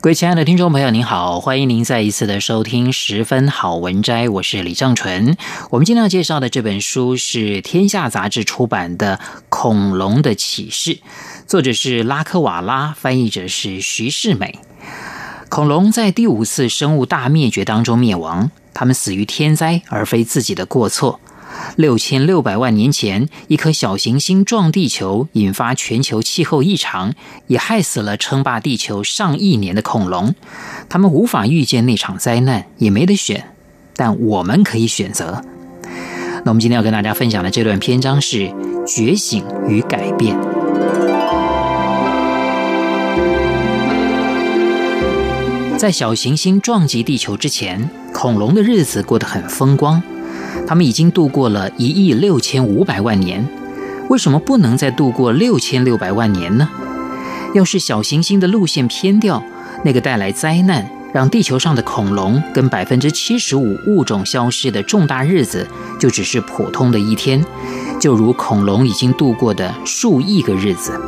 各位亲爱的听众朋友，您好，欢迎您再一次的收听《十分好文摘》，我是李正纯。我们今天要介绍的这本书是天下杂志出版的《恐龙的启示》，作者是拉科瓦拉，翻译者是徐世美。恐龙在第五次生物大灭绝当中灭亡，它们死于天灾，而非自己的过错。六千六百万年前，一颗小行星撞地球，引发全球气候异常，也害死了称霸地球上亿年的恐龙。他们无法预见那场灾难，也没得选，但我们可以选择。那我们今天要跟大家分享的这段篇章是《觉醒与改变》。在小行星撞击地球之前，恐龙的日子过得很风光。他们已经度过了一亿六千五百万年，为什么不能再度过六千六百万年呢？要是小行星的路线偏掉，那个带来灾难、让地球上的恐龙跟百分之七十五物种消失的重大日子，就只是普通的一天，就如恐龙已经度过的数亿个日子。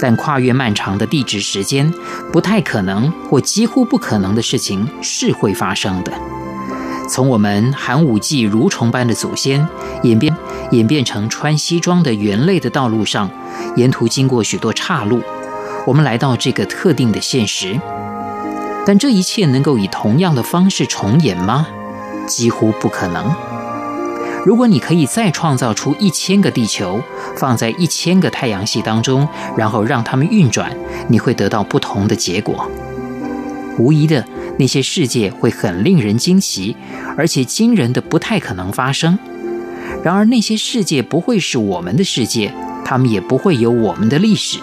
但跨越漫长的地质时间，不太可能或几乎不可能的事情是会发生的。从我们寒武纪蠕虫般的祖先演变演变成穿西装的猿类的道路上，沿途经过许多岔路，我们来到这个特定的现实。但这一切能够以同样的方式重演吗？几乎不可能。如果你可以再创造出一千个地球，放在一千个太阳系当中，然后让它们运转，你会得到不同的结果。无疑的。那些世界会很令人惊奇，而且惊人的不太可能发生。然而，那些世界不会是我们的世界，他们也不会有我们的历史。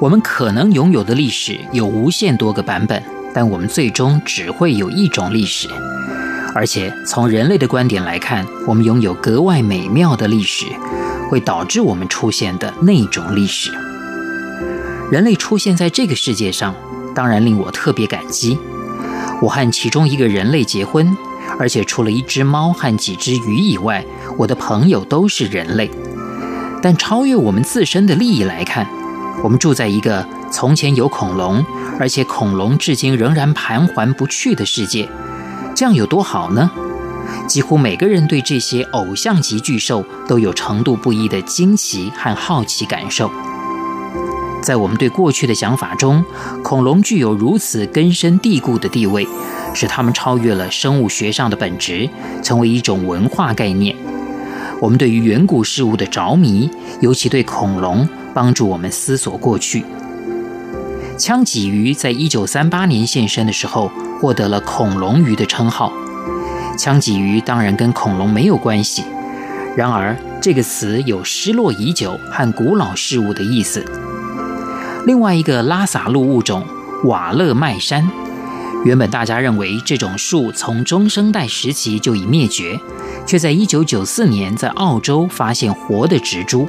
我们可能拥有的历史有无限多个版本，但我们最终只会有一种历史。而且，从人类的观点来看，我们拥有格外美妙的历史，会导致我们出现的那种历史。人类出现在这个世界上。当然令我特别感激。我和其中一个人类结婚，而且除了一只猫和几只鱼以外，我的朋友都是人类。但超越我们自身的利益来看，我们住在一个从前有恐龙，而且恐龙至今仍然盘桓不去的世界，这样有多好呢？几乎每个人对这些偶像级巨兽都有程度不一的惊奇和好奇感受。在我们对过去的想法中，恐龙具有如此根深蒂固的地位，使它们超越了生物学上的本质，成为一种文化概念。我们对于远古事物的着迷，尤其对恐龙，帮助我们思索过去。腔鲫鱼在一九三八年现身的时候，获得了“恐龙鱼”的称号。腔鲫鱼当然跟恐龙没有关系，然而这个词有失落已久和古老事物的意思。另外一个拉萨路物种瓦勒麦山，原本大家认为这种树从中生代时期就已灭绝，却在1994年在澳洲发现活的植株，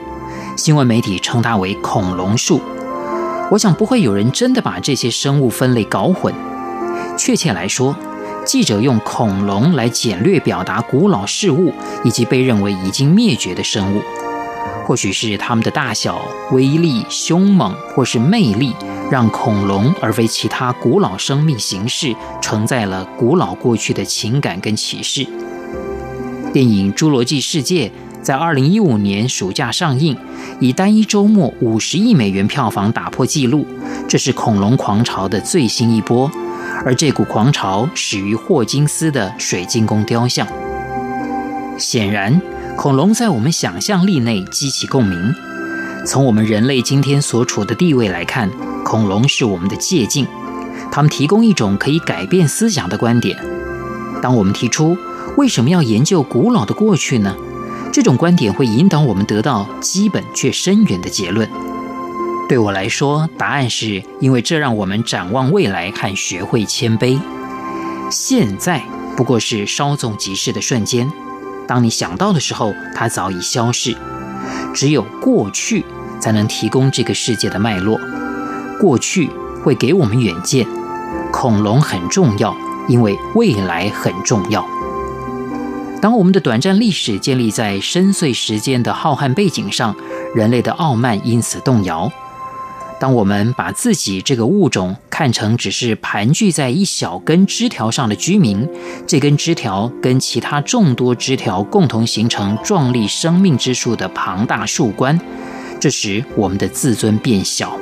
新闻媒体称它为恐龙树。我想不会有人真的把这些生物分类搞混。确切来说，记者用恐龙来简略表达古老事物以及被认为已经灭绝的生物。或许是它们的大小、威力、凶猛，或是魅力，让恐龙而非其他古老生命形式承载了古老过去的情感跟启示。电影《侏罗纪世界》在二零一五年暑假上映，以单一周末五十亿美元票房打破纪录，这是恐龙狂潮的最新一波。而这股狂潮始于霍金斯的水晶宫雕像。显然。恐龙在我们想象力内激起共鸣，从我们人类今天所处的地位来看，恐龙是我们的借镜，他们提供一种可以改变思想的观点。当我们提出为什么要研究古老的过去呢？这种观点会引导我们得到基本却深远的结论。对我来说，答案是因为这让我们展望未来和学会谦卑。现在不过是稍纵即逝的瞬间，当你想到的时候，它早已消逝。只有过去才能提供这个世界的脉络，过去会给我们远见。恐龙很重要，因为未来很重要。当我们的短暂历史建立在深邃时间的浩瀚背景上，人类的傲慢因此动摇。当我们把自己这个物种看成只是盘踞在一小根枝条上的居民，这根枝条跟其他众多枝条共同形成壮丽生命之树的庞大树冠，这时我们的自尊变小。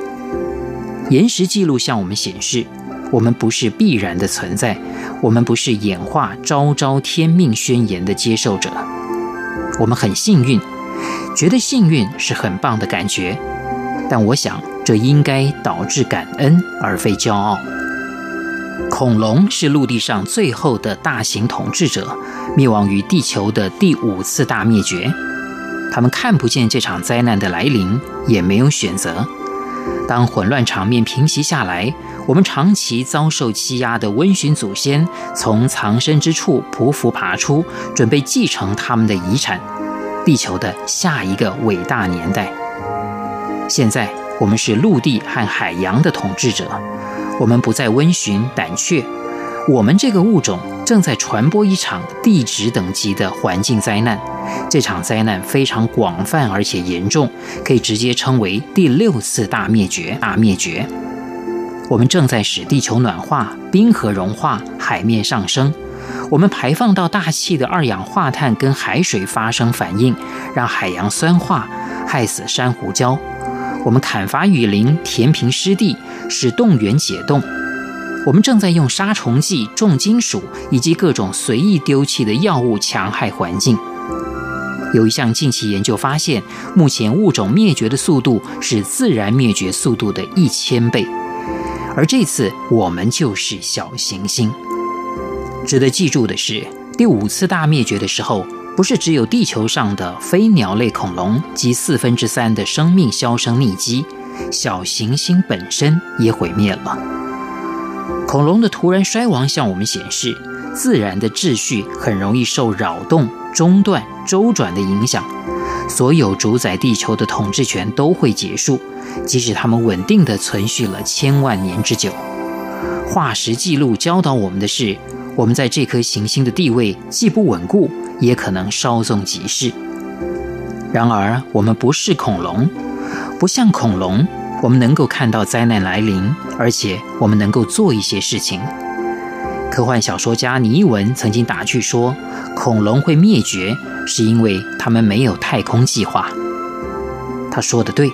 岩石记录向我们显示，我们不是必然的存在，我们不是演化昭昭天命宣言的接受者。我们很幸运，觉得幸运是很棒的感觉，但我想。这应该导致感恩，而非骄傲。恐龙是陆地上最后的大型统治者，灭亡于地球的第五次大灭绝。他们看不见这场灾难的来临，也没有选择。当混乱场面平息下来，我们长期遭受欺压的温驯祖先从藏身之处匍匐爬出，准备继承他们的遗产——地球的下一个伟大年代。现在。我们是陆地和海洋的统治者，我们不再温驯胆怯。我们这个物种正在传播一场地质等级的环境灾难，这场灾难非常广泛而且严重，可以直接称为第六次大灭绝。大灭绝，我们正在使地球暖化、冰河融化、海面上升。我们排放到大气的二氧化碳跟海水发生反应，让海洋酸化，害死珊瑚礁。我们砍伐雨林，填平湿地，使冻原解冻。我们正在用杀虫剂、重金属以及各种随意丢弃的药物强害环境。有一项近期研究发现，目前物种灭绝的速度是自然灭绝速度的一千倍。而这次我们就是小行星。值得记住的是，第五次大灭绝的时候。不是只有地球上的非鸟类恐龙及四分之三的生命销声匿迹，小行星本身也毁灭了。恐龙的突然衰亡向我们显示，自然的秩序很容易受扰动、中断、周转的影响，所有主宰地球的统治权都会结束，即使它们稳定地存续了千万年之久。化石记录教导我们的是，我们在这颗行星的地位既不稳固。也可能稍纵即逝。然而，我们不是恐龙，不像恐龙，我们能够看到灾难来临，而且我们能够做一些事情。科幻小说家尼文曾经打趣说，恐龙会灭绝是因为他们没有太空计划。他说的对，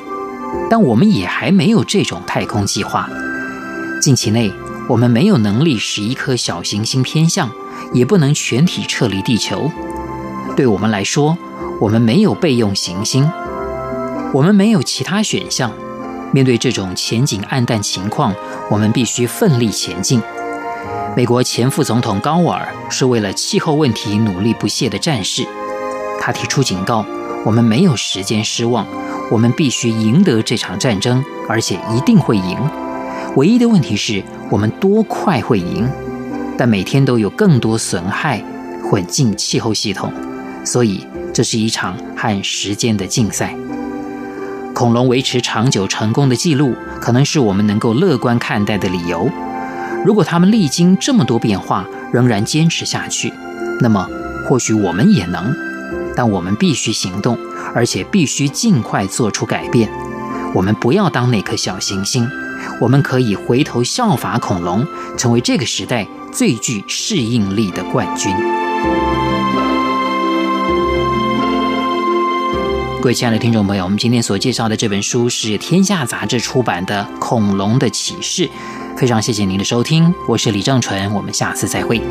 但我们也还没有这种太空计划。近期内，我们没有能力使一颗小行星偏向，也不能全体撤离地球。对我们来说，我们没有备用行星，我们没有其他选项。面对这种前景黯淡情况，我们必须奋力前进。美国前副总统高尔是为了气候问题努力不懈的战士，他提出警告：我们没有时间失望，我们必须赢得这场战争，而且一定会赢。唯一的问题是我们多快会赢？但每天都有更多损害混进气候系统。所以，这是一场和时间的竞赛。恐龙维持长久成功的记录，可能是我们能够乐观看待的理由。如果他们历经这么多变化，仍然坚持下去，那么或许我们也能。但我们必须行动，而且必须尽快做出改变。我们不要当那颗小行星，我们可以回头效法恐龙，成为这个时代最具适应力的冠军。各位亲爱的听众朋友，我们今天所介绍的这本书是天下杂志出版的《恐龙的启示》，非常谢谢您的收听，我是李正淳，我们下次再会。